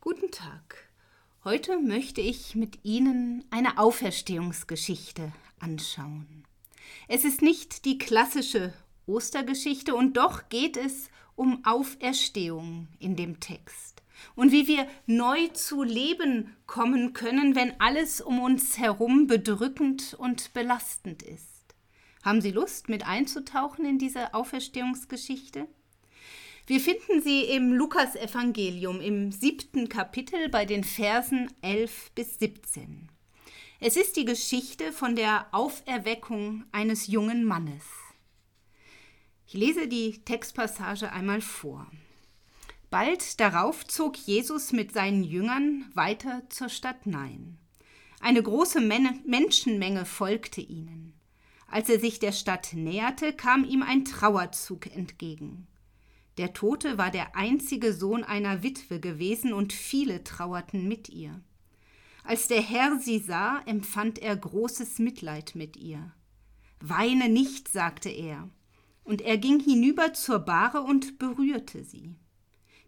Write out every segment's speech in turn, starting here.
Guten Tag. Heute möchte ich mit Ihnen eine Auferstehungsgeschichte anschauen. Es ist nicht die klassische Ostergeschichte und doch geht es um Auferstehung in dem Text und wie wir neu zu Leben kommen können, wenn alles um uns herum bedrückend und belastend ist. Haben Sie Lust, mit einzutauchen in diese Auferstehungsgeschichte? Wir finden sie im Lukasevangelium im siebten Kapitel bei den Versen 11 bis 17. Es ist die Geschichte von der Auferweckung eines jungen Mannes. Ich lese die Textpassage einmal vor. Bald darauf zog Jesus mit seinen Jüngern weiter zur Stadt Nein. Eine große Men Menschenmenge folgte ihnen. Als er sich der Stadt näherte, kam ihm ein Trauerzug entgegen. Der Tote war der einzige Sohn einer Witwe gewesen und viele trauerten mit ihr. Als der Herr sie sah, empfand er großes Mitleid mit ihr. Weine nicht, sagte er, und er ging hinüber zur Bahre und berührte sie.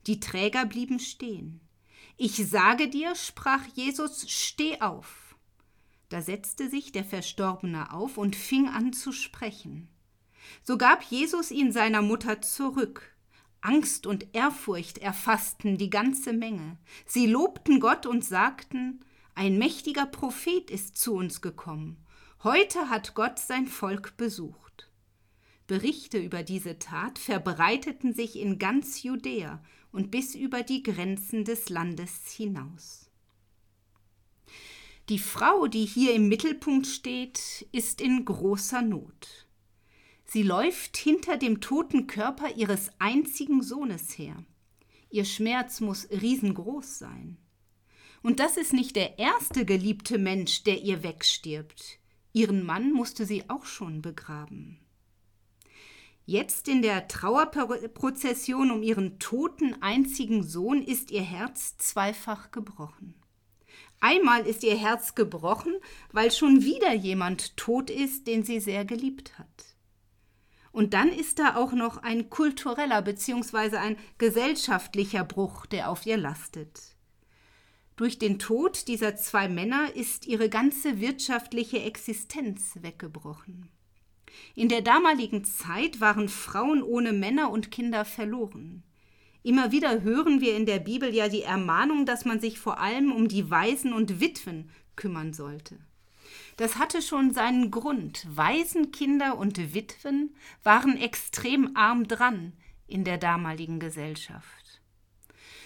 Die Träger blieben stehen. Ich sage dir, sprach Jesus, steh auf. Da setzte sich der Verstorbene auf und fing an zu sprechen. So gab Jesus ihn seiner Mutter zurück, Angst und Ehrfurcht erfassten die ganze Menge. Sie lobten Gott und sagten, ein mächtiger Prophet ist zu uns gekommen. Heute hat Gott sein Volk besucht. Berichte über diese Tat verbreiteten sich in ganz Judäa und bis über die Grenzen des Landes hinaus. Die Frau, die hier im Mittelpunkt steht, ist in großer Not. Sie läuft hinter dem toten Körper ihres einzigen Sohnes her. Ihr Schmerz muss riesengroß sein. Und das ist nicht der erste geliebte Mensch, der ihr wegstirbt. Ihren Mann musste sie auch schon begraben. Jetzt in der Trauerprozession um ihren toten einzigen Sohn ist ihr Herz zweifach gebrochen. Einmal ist ihr Herz gebrochen, weil schon wieder jemand tot ist, den sie sehr geliebt hat. Und dann ist da auch noch ein kultureller bzw. ein gesellschaftlicher Bruch, der auf ihr lastet. Durch den Tod dieser zwei Männer ist ihre ganze wirtschaftliche Existenz weggebrochen. In der damaligen Zeit waren Frauen ohne Männer und Kinder verloren. Immer wieder hören wir in der Bibel ja die Ermahnung, dass man sich vor allem um die Waisen und Witwen kümmern sollte. Das hatte schon seinen Grund. Waisenkinder und Witwen waren extrem arm dran in der damaligen Gesellschaft.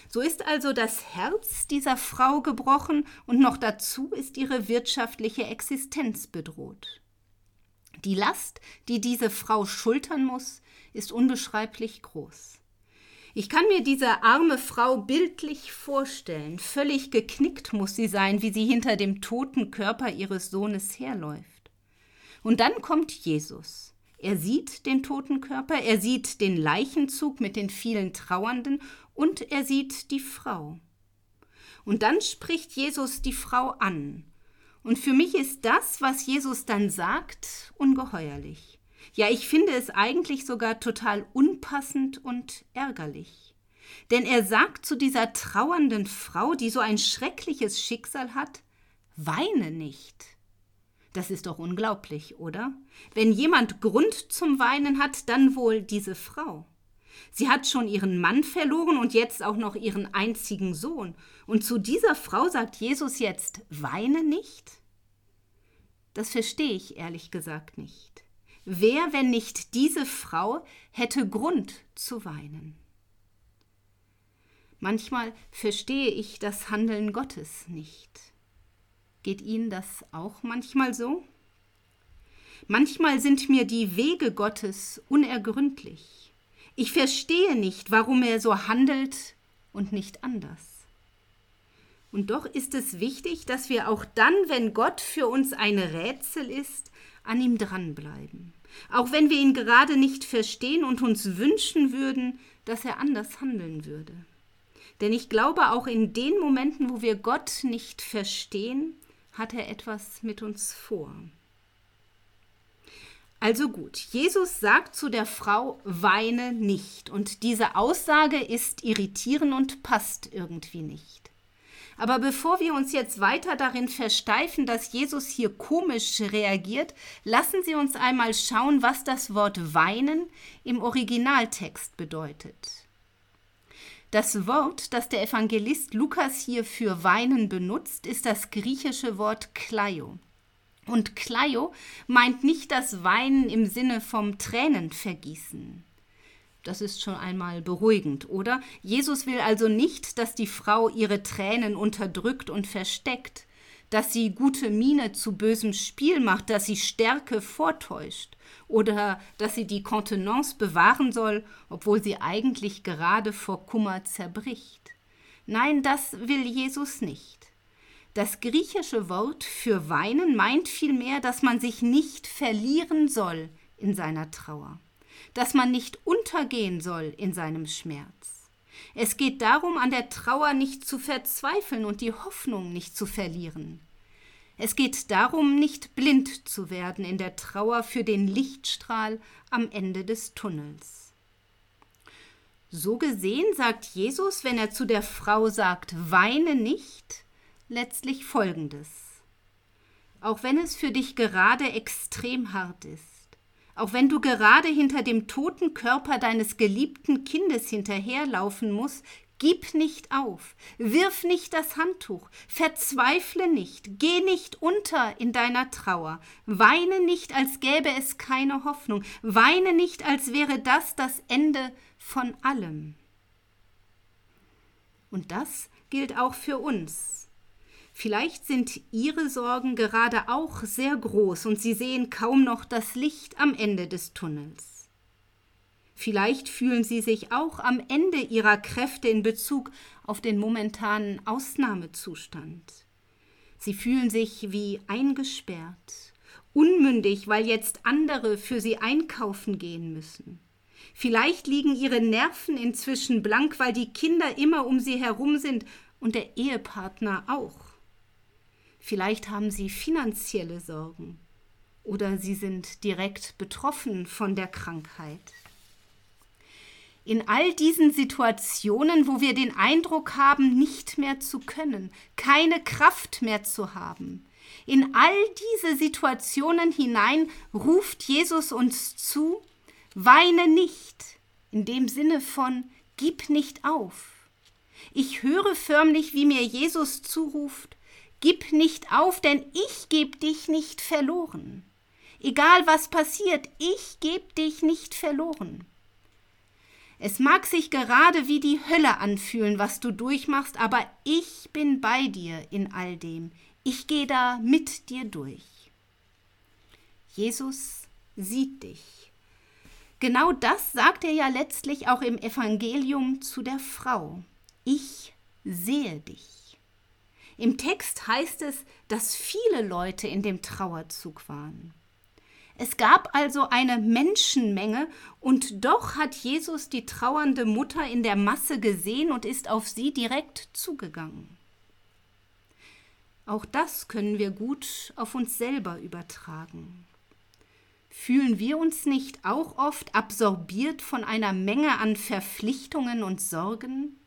So ist also das Herz dieser Frau gebrochen und noch dazu ist ihre wirtschaftliche Existenz bedroht. Die Last, die diese Frau schultern muss, ist unbeschreiblich groß. Ich kann mir diese arme Frau bildlich vorstellen. Völlig geknickt muss sie sein, wie sie hinter dem toten Körper ihres Sohnes herläuft. Und dann kommt Jesus. Er sieht den toten Körper, er sieht den Leichenzug mit den vielen Trauernden und er sieht die Frau. Und dann spricht Jesus die Frau an. Und für mich ist das, was Jesus dann sagt, ungeheuerlich. Ja, ich finde es eigentlich sogar total unpassend und ärgerlich. Denn er sagt zu dieser trauernden Frau, die so ein schreckliches Schicksal hat, weine nicht. Das ist doch unglaublich, oder? Wenn jemand Grund zum Weinen hat, dann wohl diese Frau. Sie hat schon ihren Mann verloren und jetzt auch noch ihren einzigen Sohn. Und zu dieser Frau sagt Jesus jetzt, weine nicht? Das verstehe ich ehrlich gesagt nicht. Wer, wenn nicht diese Frau, hätte Grund zu weinen? Manchmal verstehe ich das Handeln Gottes nicht. Geht Ihnen das auch manchmal so? Manchmal sind mir die Wege Gottes unergründlich. Ich verstehe nicht, warum er so handelt und nicht anders. Und doch ist es wichtig, dass wir auch dann, wenn Gott für uns ein Rätsel ist, an ihm dranbleiben. Auch wenn wir ihn gerade nicht verstehen und uns wünschen würden, dass er anders handeln würde. Denn ich glaube, auch in den Momenten, wo wir Gott nicht verstehen, hat er etwas mit uns vor. Also gut, Jesus sagt zu der Frau, weine nicht. Und diese Aussage ist irritierend und passt irgendwie nicht. Aber bevor wir uns jetzt weiter darin versteifen, dass Jesus hier komisch reagiert, lassen Sie uns einmal schauen, was das Wort weinen im Originaltext bedeutet. Das Wort, das der Evangelist Lukas hier für weinen benutzt, ist das griechische Wort kleio. Und kleio meint nicht das Weinen im Sinne vom Tränenvergießen. Das ist schon einmal beruhigend, oder? Jesus will also nicht, dass die Frau ihre Tränen unterdrückt und versteckt, dass sie gute Miene zu bösem Spiel macht, dass sie Stärke vortäuscht oder dass sie die Kontenance bewahren soll, obwohl sie eigentlich gerade vor Kummer zerbricht. Nein, das will Jesus nicht. Das griechische Wort für weinen meint vielmehr, dass man sich nicht verlieren soll in seiner Trauer dass man nicht untergehen soll in seinem Schmerz. Es geht darum, an der Trauer nicht zu verzweifeln und die Hoffnung nicht zu verlieren. Es geht darum, nicht blind zu werden in der Trauer für den Lichtstrahl am Ende des Tunnels. So gesehen sagt Jesus, wenn er zu der Frau sagt, weine nicht, letztlich Folgendes. Auch wenn es für dich gerade extrem hart ist, auch wenn du gerade hinter dem toten Körper deines geliebten Kindes hinterherlaufen musst, gib nicht auf, wirf nicht das Handtuch, verzweifle nicht, geh nicht unter in deiner Trauer, weine nicht, als gäbe es keine Hoffnung, weine nicht, als wäre das das Ende von allem. Und das gilt auch für uns. Vielleicht sind Ihre Sorgen gerade auch sehr groß und Sie sehen kaum noch das Licht am Ende des Tunnels. Vielleicht fühlen Sie sich auch am Ende Ihrer Kräfte in Bezug auf den momentanen Ausnahmezustand. Sie fühlen sich wie eingesperrt, unmündig, weil jetzt andere für Sie einkaufen gehen müssen. Vielleicht liegen Ihre Nerven inzwischen blank, weil die Kinder immer um Sie herum sind und der Ehepartner auch. Vielleicht haben Sie finanzielle Sorgen oder Sie sind direkt betroffen von der Krankheit. In all diesen Situationen, wo wir den Eindruck haben, nicht mehr zu können, keine Kraft mehr zu haben, in all diese Situationen hinein ruft Jesus uns zu, weine nicht, in dem Sinne von, gib nicht auf. Ich höre förmlich, wie mir Jesus zuruft, Gib nicht auf, denn ich geb dich nicht verloren. Egal was passiert, ich geb dich nicht verloren. Es mag sich gerade wie die Hölle anfühlen, was du durchmachst, aber ich bin bei dir in all dem. Ich gehe da mit dir durch. Jesus sieht dich. Genau das sagt er ja letztlich auch im Evangelium zu der Frau. Ich sehe dich. Im Text heißt es, dass viele Leute in dem Trauerzug waren. Es gab also eine Menschenmenge, und doch hat Jesus die trauernde Mutter in der Masse gesehen und ist auf sie direkt zugegangen. Auch das können wir gut auf uns selber übertragen. Fühlen wir uns nicht auch oft absorbiert von einer Menge an Verpflichtungen und Sorgen?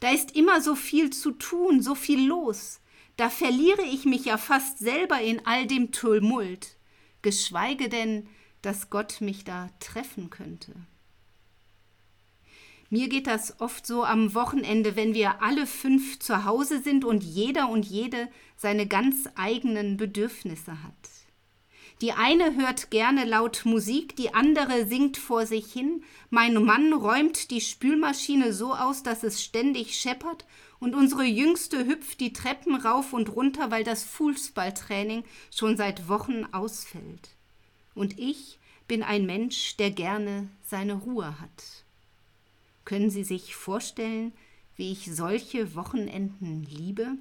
Da ist immer so viel zu tun, so viel los. Da verliere ich mich ja fast selber in all dem Tumult, geschweige denn, dass Gott mich da treffen könnte. Mir geht das oft so am Wochenende, wenn wir alle fünf zu Hause sind und jeder und jede seine ganz eigenen Bedürfnisse hat. Die eine hört gerne laut Musik, die andere singt vor sich hin. Mein Mann räumt die Spülmaschine so aus, dass es ständig scheppert, und unsere Jüngste hüpft die Treppen rauf und runter, weil das Fußballtraining schon seit Wochen ausfällt. Und ich bin ein Mensch, der gerne seine Ruhe hat. Können Sie sich vorstellen, wie ich solche Wochenenden liebe?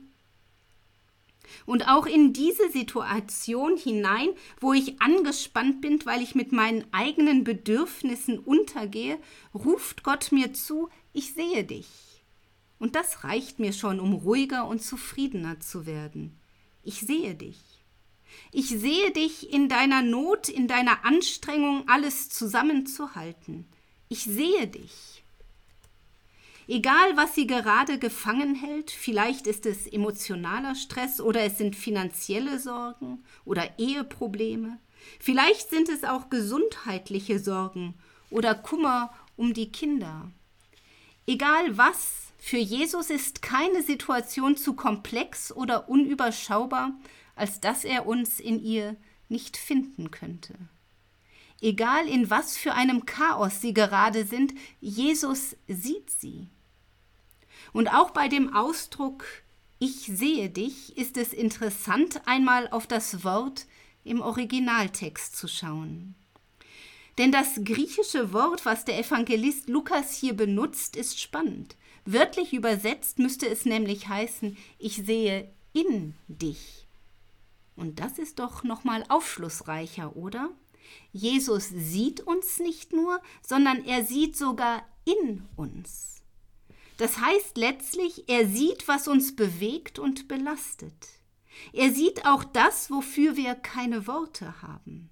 Und auch in diese Situation hinein, wo ich angespannt bin, weil ich mit meinen eigenen Bedürfnissen untergehe, ruft Gott mir zu, ich sehe dich. Und das reicht mir schon, um ruhiger und zufriedener zu werden. Ich sehe dich. Ich sehe dich in deiner Not, in deiner Anstrengung, alles zusammenzuhalten. Ich sehe dich. Egal, was sie gerade gefangen hält, vielleicht ist es emotionaler Stress oder es sind finanzielle Sorgen oder Eheprobleme, vielleicht sind es auch gesundheitliche Sorgen oder Kummer um die Kinder. Egal was, für Jesus ist keine Situation zu komplex oder unüberschaubar, als dass er uns in ihr nicht finden könnte. Egal in was für einem Chaos sie gerade sind, Jesus sieht sie. Und auch bei dem Ausdruck Ich sehe dich ist es interessant, einmal auf das Wort im Originaltext zu schauen. Denn das griechische Wort, was der Evangelist Lukas hier benutzt, ist spannend. Wörtlich übersetzt müsste es nämlich heißen, ich sehe in dich. Und das ist doch noch mal aufschlussreicher, oder? Jesus sieht uns nicht nur, sondern er sieht sogar in uns. Das heißt letztlich, er sieht, was uns bewegt und belastet. Er sieht auch das, wofür wir keine Worte haben.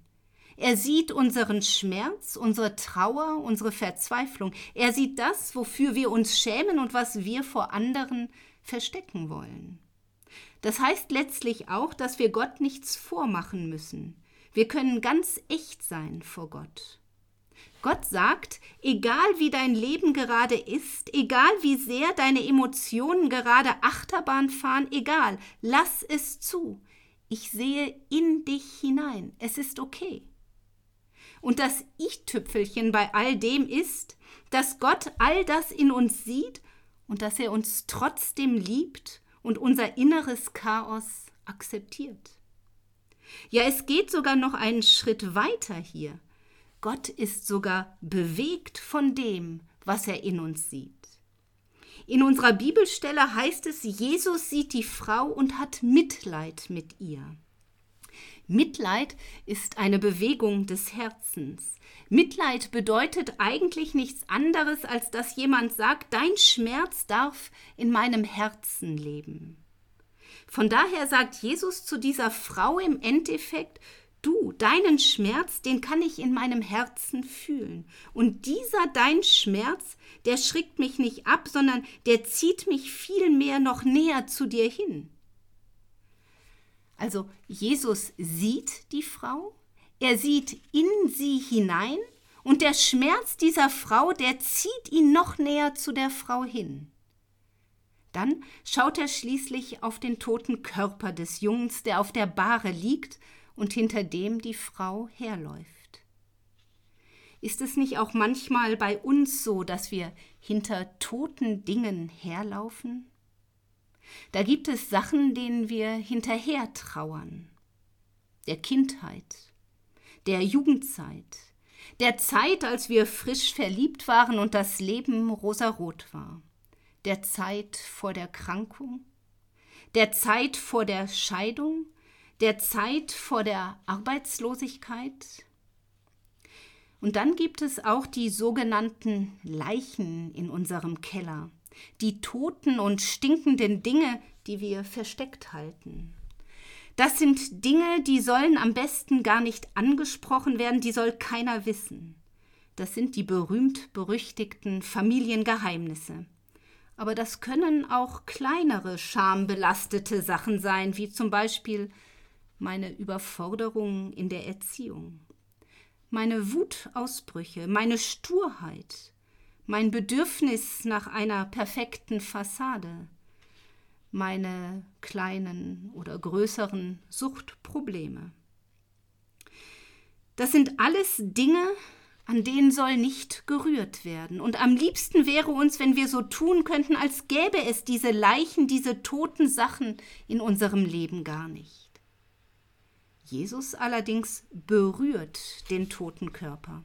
Er sieht unseren Schmerz, unsere Trauer, unsere Verzweiflung. Er sieht das, wofür wir uns schämen und was wir vor anderen verstecken wollen. Das heißt letztlich auch, dass wir Gott nichts vormachen müssen. Wir können ganz echt sein vor Gott. Gott sagt, egal wie dein Leben gerade ist, egal wie sehr deine Emotionen gerade Achterbahn fahren, egal, lass es zu. Ich sehe in dich hinein. Es ist okay. Und das Ich-Tüpfelchen bei all dem ist, dass Gott all das in uns sieht und dass er uns trotzdem liebt und unser inneres Chaos akzeptiert. Ja, es geht sogar noch einen Schritt weiter hier. Gott ist sogar bewegt von dem, was er in uns sieht. In unserer Bibelstelle heißt es, Jesus sieht die Frau und hat Mitleid mit ihr. Mitleid ist eine Bewegung des Herzens. Mitleid bedeutet eigentlich nichts anderes, als dass jemand sagt, dein Schmerz darf in meinem Herzen leben. Von daher sagt Jesus zu dieser Frau im Endeffekt, Du, deinen Schmerz, den kann ich in meinem Herzen fühlen. Und dieser dein Schmerz, der schrickt mich nicht ab, sondern der zieht mich vielmehr noch näher zu dir hin. Also Jesus sieht die Frau, er sieht in sie hinein und der Schmerz dieser Frau, der zieht ihn noch näher zu der Frau hin. Dann schaut er schließlich auf den toten Körper des Jungens, der auf der Bahre liegt und hinter dem die Frau herläuft. Ist es nicht auch manchmal bei uns so, dass wir hinter toten Dingen herlaufen? Da gibt es Sachen, denen wir hinterher trauern. Der Kindheit, der Jugendzeit, der Zeit, als wir frisch verliebt waren und das Leben rosarot war, der Zeit vor der Krankung, der Zeit vor der Scheidung der Zeit vor der Arbeitslosigkeit. Und dann gibt es auch die sogenannten Leichen in unserem Keller, die toten und stinkenden Dinge, die wir versteckt halten. Das sind Dinge, die sollen am besten gar nicht angesprochen werden, die soll keiner wissen. Das sind die berühmt berüchtigten Familiengeheimnisse. Aber das können auch kleinere schambelastete Sachen sein, wie zum Beispiel meine Überforderung in der Erziehung, meine Wutausbrüche, meine Sturheit, mein Bedürfnis nach einer perfekten Fassade, meine kleinen oder größeren Suchtprobleme. Das sind alles Dinge, an denen soll nicht gerührt werden. Und am liebsten wäre uns, wenn wir so tun könnten, als gäbe es diese Leichen, diese toten Sachen in unserem Leben gar nicht. Jesus allerdings berührt den toten Körper.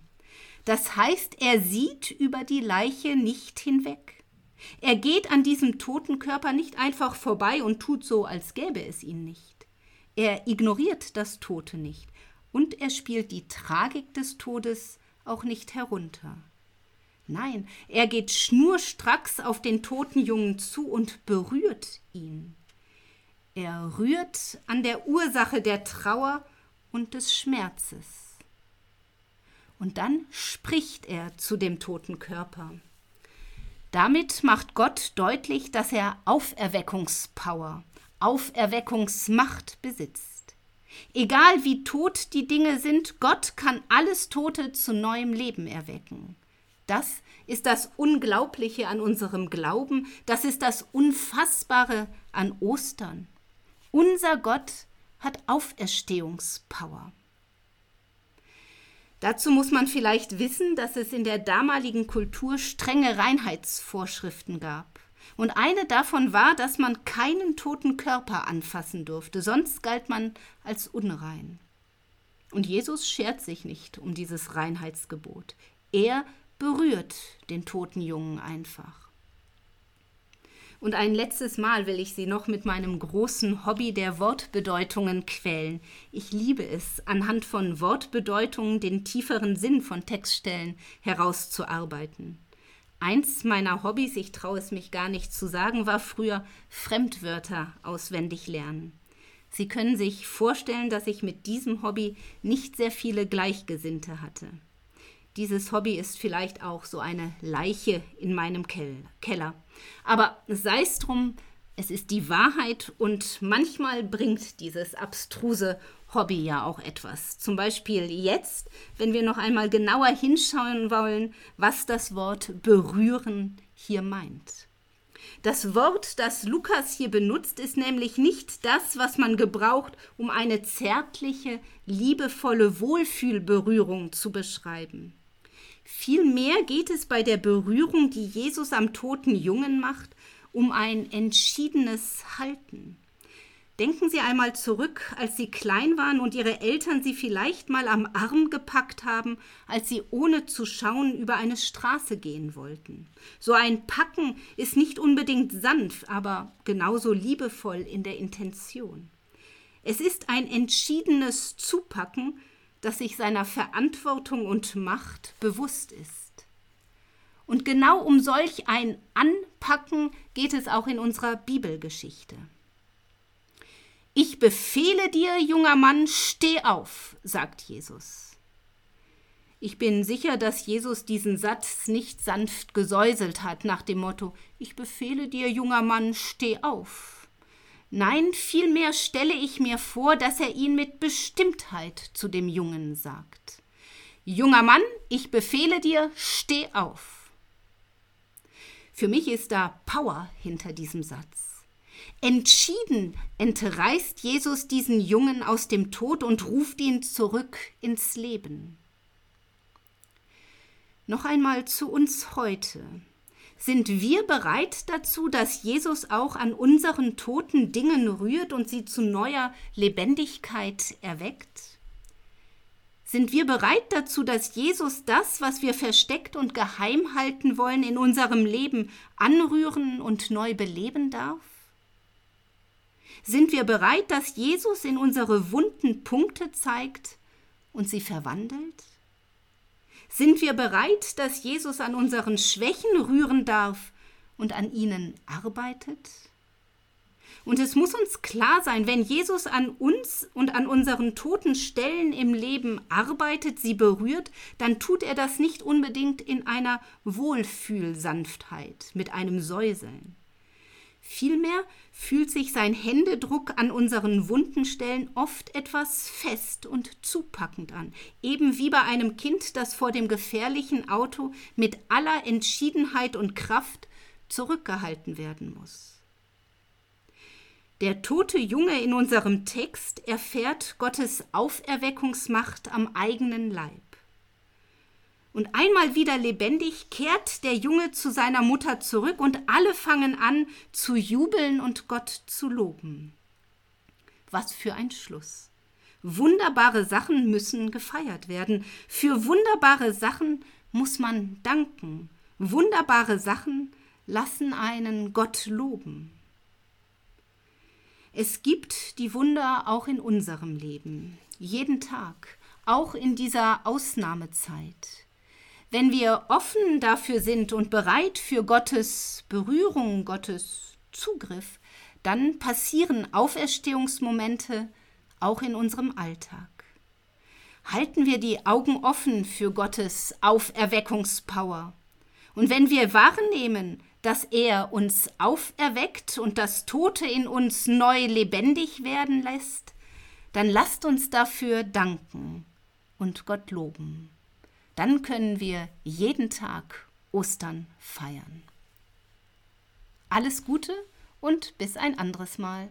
Das heißt, er sieht über die Leiche nicht hinweg. Er geht an diesem toten Körper nicht einfach vorbei und tut so, als gäbe es ihn nicht. Er ignoriert das Tote nicht und er spielt die Tragik des Todes auch nicht herunter. Nein, er geht schnurstracks auf den toten Jungen zu und berührt ihn. Er rührt an der Ursache der Trauer und des Schmerzes. Und dann spricht er zu dem toten Körper. Damit macht Gott deutlich, dass er Auferweckungspower, Auferweckungsmacht besitzt. Egal wie tot die Dinge sind, Gott kann alles Tote zu neuem Leben erwecken. Das ist das Unglaubliche an unserem Glauben, das ist das Unfassbare an Ostern. Unser Gott hat Auferstehungspower. Dazu muss man vielleicht wissen, dass es in der damaligen Kultur strenge Reinheitsvorschriften gab. Und eine davon war, dass man keinen toten Körper anfassen durfte, sonst galt man als unrein. Und Jesus schert sich nicht um dieses Reinheitsgebot. Er berührt den toten Jungen einfach. Und ein letztes Mal will ich Sie noch mit meinem großen Hobby der Wortbedeutungen quälen. Ich liebe es, anhand von Wortbedeutungen den tieferen Sinn von Textstellen herauszuarbeiten. Eins meiner Hobbys, ich traue es mich gar nicht zu sagen, war früher Fremdwörter auswendig lernen. Sie können sich vorstellen, dass ich mit diesem Hobby nicht sehr viele Gleichgesinnte hatte. Dieses Hobby ist vielleicht auch so eine Leiche in meinem Keller. Aber sei es drum, es ist die Wahrheit und manchmal bringt dieses abstruse Hobby ja auch etwas. Zum Beispiel jetzt, wenn wir noch einmal genauer hinschauen wollen, was das Wort berühren hier meint. Das Wort, das Lukas hier benutzt, ist nämlich nicht das, was man gebraucht, um eine zärtliche, liebevolle Wohlfühlberührung zu beschreiben. Vielmehr geht es bei der Berührung, die Jesus am toten Jungen macht, um ein entschiedenes Halten. Denken Sie einmal zurück, als Sie klein waren und Ihre Eltern Sie vielleicht mal am Arm gepackt haben, als Sie ohne zu schauen über eine Straße gehen wollten. So ein Packen ist nicht unbedingt sanft, aber genauso liebevoll in der Intention. Es ist ein entschiedenes Zupacken, das sich seiner Verantwortung und Macht bewusst ist. Und genau um solch ein Anpacken geht es auch in unserer Bibelgeschichte. Ich befehle dir, junger Mann, steh auf, sagt Jesus. Ich bin sicher, dass Jesus diesen Satz nicht sanft gesäuselt hat nach dem Motto Ich befehle dir, junger Mann, steh auf. Nein, vielmehr stelle ich mir vor, dass er ihn mit Bestimmtheit zu dem Jungen sagt. Junger Mann, ich befehle dir, steh auf. Für mich ist da Power hinter diesem Satz. Entschieden entreißt Jesus diesen Jungen aus dem Tod und ruft ihn zurück ins Leben. Noch einmal zu uns heute. Sind wir bereit dazu, dass Jesus auch an unseren toten Dingen rührt und sie zu neuer Lebendigkeit erweckt? Sind wir bereit dazu, dass Jesus das, was wir versteckt und geheim halten wollen, in unserem Leben anrühren und neu beleben darf? Sind wir bereit, dass Jesus in unsere wunden Punkte zeigt und sie verwandelt? Sind wir bereit, dass Jesus an unseren Schwächen rühren darf und an ihnen arbeitet? Und es muss uns klar sein, wenn Jesus an uns und an unseren toten Stellen im Leben arbeitet, sie berührt, dann tut er das nicht unbedingt in einer Wohlfühlsanftheit, mit einem Säuseln. Vielmehr fühlt sich sein Händedruck an unseren wunden Stellen oft etwas fest und zupackend an, eben wie bei einem Kind, das vor dem gefährlichen Auto mit aller Entschiedenheit und Kraft zurückgehalten werden muss. Der tote Junge in unserem Text erfährt Gottes Auferweckungsmacht am eigenen Leib. Und einmal wieder lebendig kehrt der Junge zu seiner Mutter zurück und alle fangen an zu jubeln und Gott zu loben. Was für ein Schluss. Wunderbare Sachen müssen gefeiert werden. Für wunderbare Sachen muss man danken. Wunderbare Sachen lassen einen Gott loben. Es gibt die Wunder auch in unserem Leben, jeden Tag, auch in dieser Ausnahmezeit. Wenn wir offen dafür sind und bereit für Gottes Berührung, Gottes Zugriff, dann passieren Auferstehungsmomente auch in unserem Alltag. Halten wir die Augen offen für Gottes Auferweckungspower Und wenn wir wahrnehmen, dass er uns auferweckt und das Tote in uns neu lebendig werden lässt, dann lasst uns dafür danken und Gott loben. Dann können wir jeden Tag Ostern feiern. Alles Gute und bis ein anderes Mal.